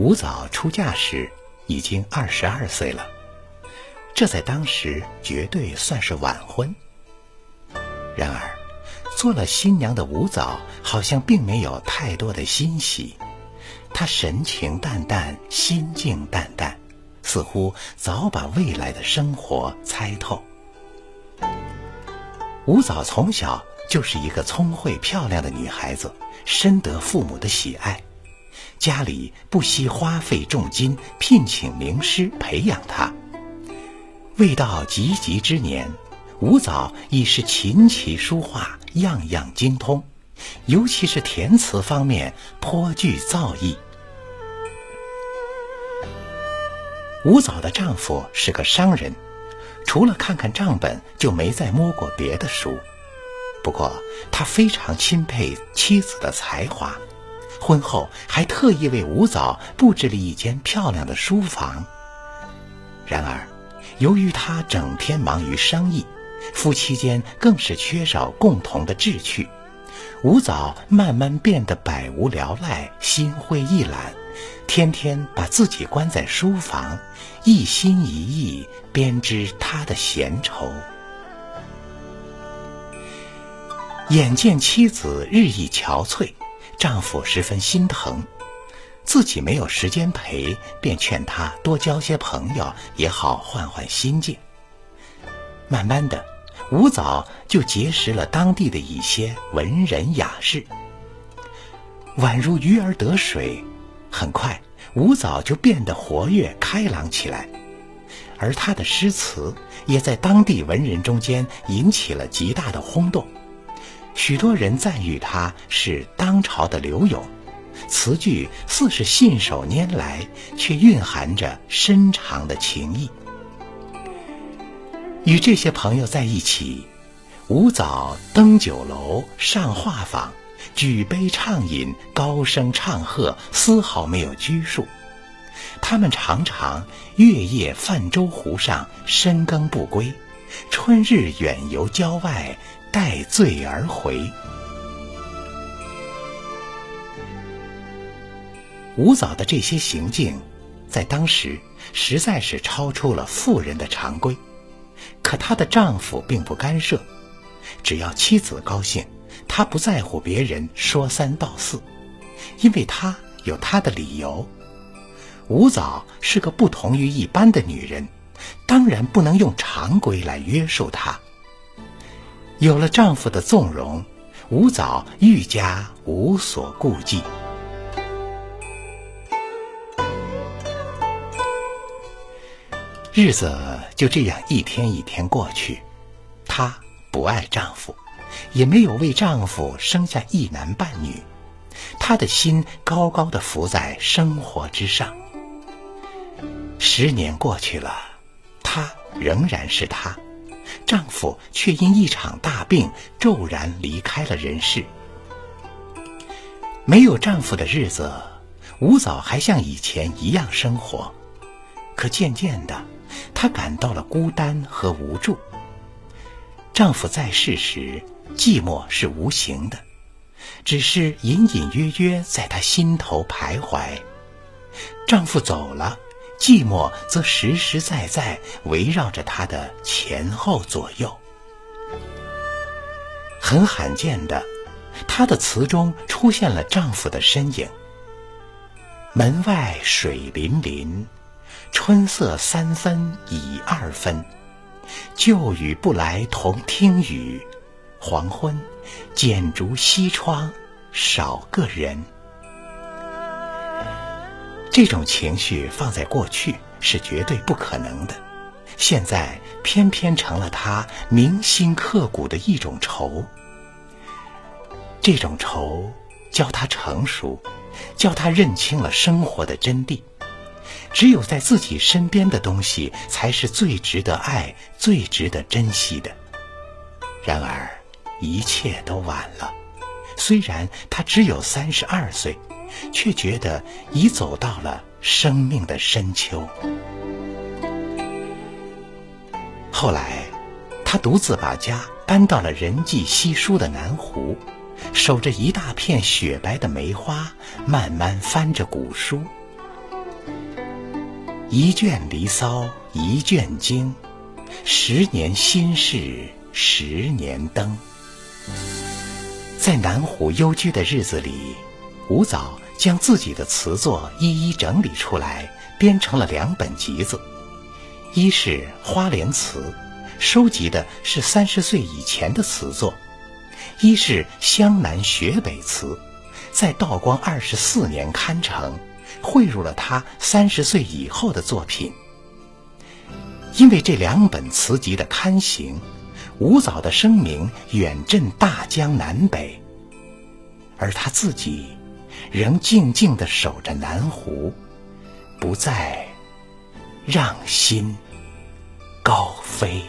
吴藻出嫁时已经二十二岁了，这在当时绝对算是晚婚。然而，做了新娘的吴藻好像并没有太多的欣喜，她神情淡淡，心境淡淡，似乎早把未来的生活猜透。吴藻从小就是一个聪慧漂亮的女孩子，深得父母的喜爱，家里不惜花费重金聘请名师培养她。未到及笄之年。吴藻已是琴棋书画样样精通，尤其是填词方面颇具造诣。吴藻的丈夫是个商人，除了看看账本，就没再摸过别的书。不过他非常钦佩妻子的才华，婚后还特意为吴藻布置了一间漂亮的书房。然而，由于他整天忙于生意，夫妻间更是缺少共同的志趣，吴藻慢慢变得百无聊赖、心灰意懒，天天把自己关在书房，一心一意编织他的闲愁。眼见妻子日益憔悴，丈夫十分心疼，自己没有时间陪，便劝她多交些朋友，也好换换心境。慢慢的。吴藻就结识了当地的一些文人雅士，宛如鱼儿得水。很快，吴藻就变得活跃开朗起来，而他的诗词也在当地文人中间引起了极大的轰动。许多人赞誉他是当朝的柳永，词句似是信手拈来，却蕴含着深长的情意。与这些朋友在一起，吴早登酒楼、上画舫，举杯畅饮，高声唱和，丝毫没有拘束。他们常常月夜泛舟湖上，深更不归；春日远游郊外，待罪而回。吴藻的这些行径，在当时实在是超出了妇人的常规。可她的丈夫并不干涉，只要妻子高兴，他不在乎别人说三道四，因为他有他的理由。吴藻是个不同于一般的女人，当然不能用常规来约束她。有了丈夫的纵容，吴藻愈加无所顾忌。日子就这样一天一天过去，她不爱丈夫，也没有为丈夫生下一男半女，她的心高高的浮在生活之上。十年过去了，她仍然是她，丈夫却因一场大病骤然离开了人世。没有丈夫的日子，吴藻还像以前一样生活，可渐渐的。她感到了孤单和无助。丈夫在世时，寂寞是无形的，只是隐隐约约在她心头徘徊；丈夫走了，寂寞则实实在在围绕着她的前后左右。很罕见的，她的词中出现了丈夫的身影。门外水淋淋。春色三分已二分，旧雨不来同听雨。黄昏，剪烛西窗，少个人。这种情绪放在过去是绝对不可能的，现在偏偏成了他铭心刻骨的一种愁。这种愁教他成熟，教他认清了生活的真谛。只有在自己身边的东西，才是最值得爱、最值得珍惜的。然而，一切都晚了。虽然他只有三十二岁，却觉得已走到了生命的深秋。后来，他独自把家搬到了人迹稀疏的南湖，守着一大片雪白的梅花，慢慢翻着古书。一卷离骚，一卷经，十年心事，十年灯。在南湖幽居的日子里，吴藻将自己的词作一一整理出来，编成了两本集子。一是《花莲词》，收集的是三十岁以前的词作；一是《湘南雪北词》，在道光二十四年刊成，汇入了他三十岁以后的作品。因为这两本词集的刊行，吴藻的声名远震大江南北，而他自己仍静静地守着南湖，不再。让心高飞。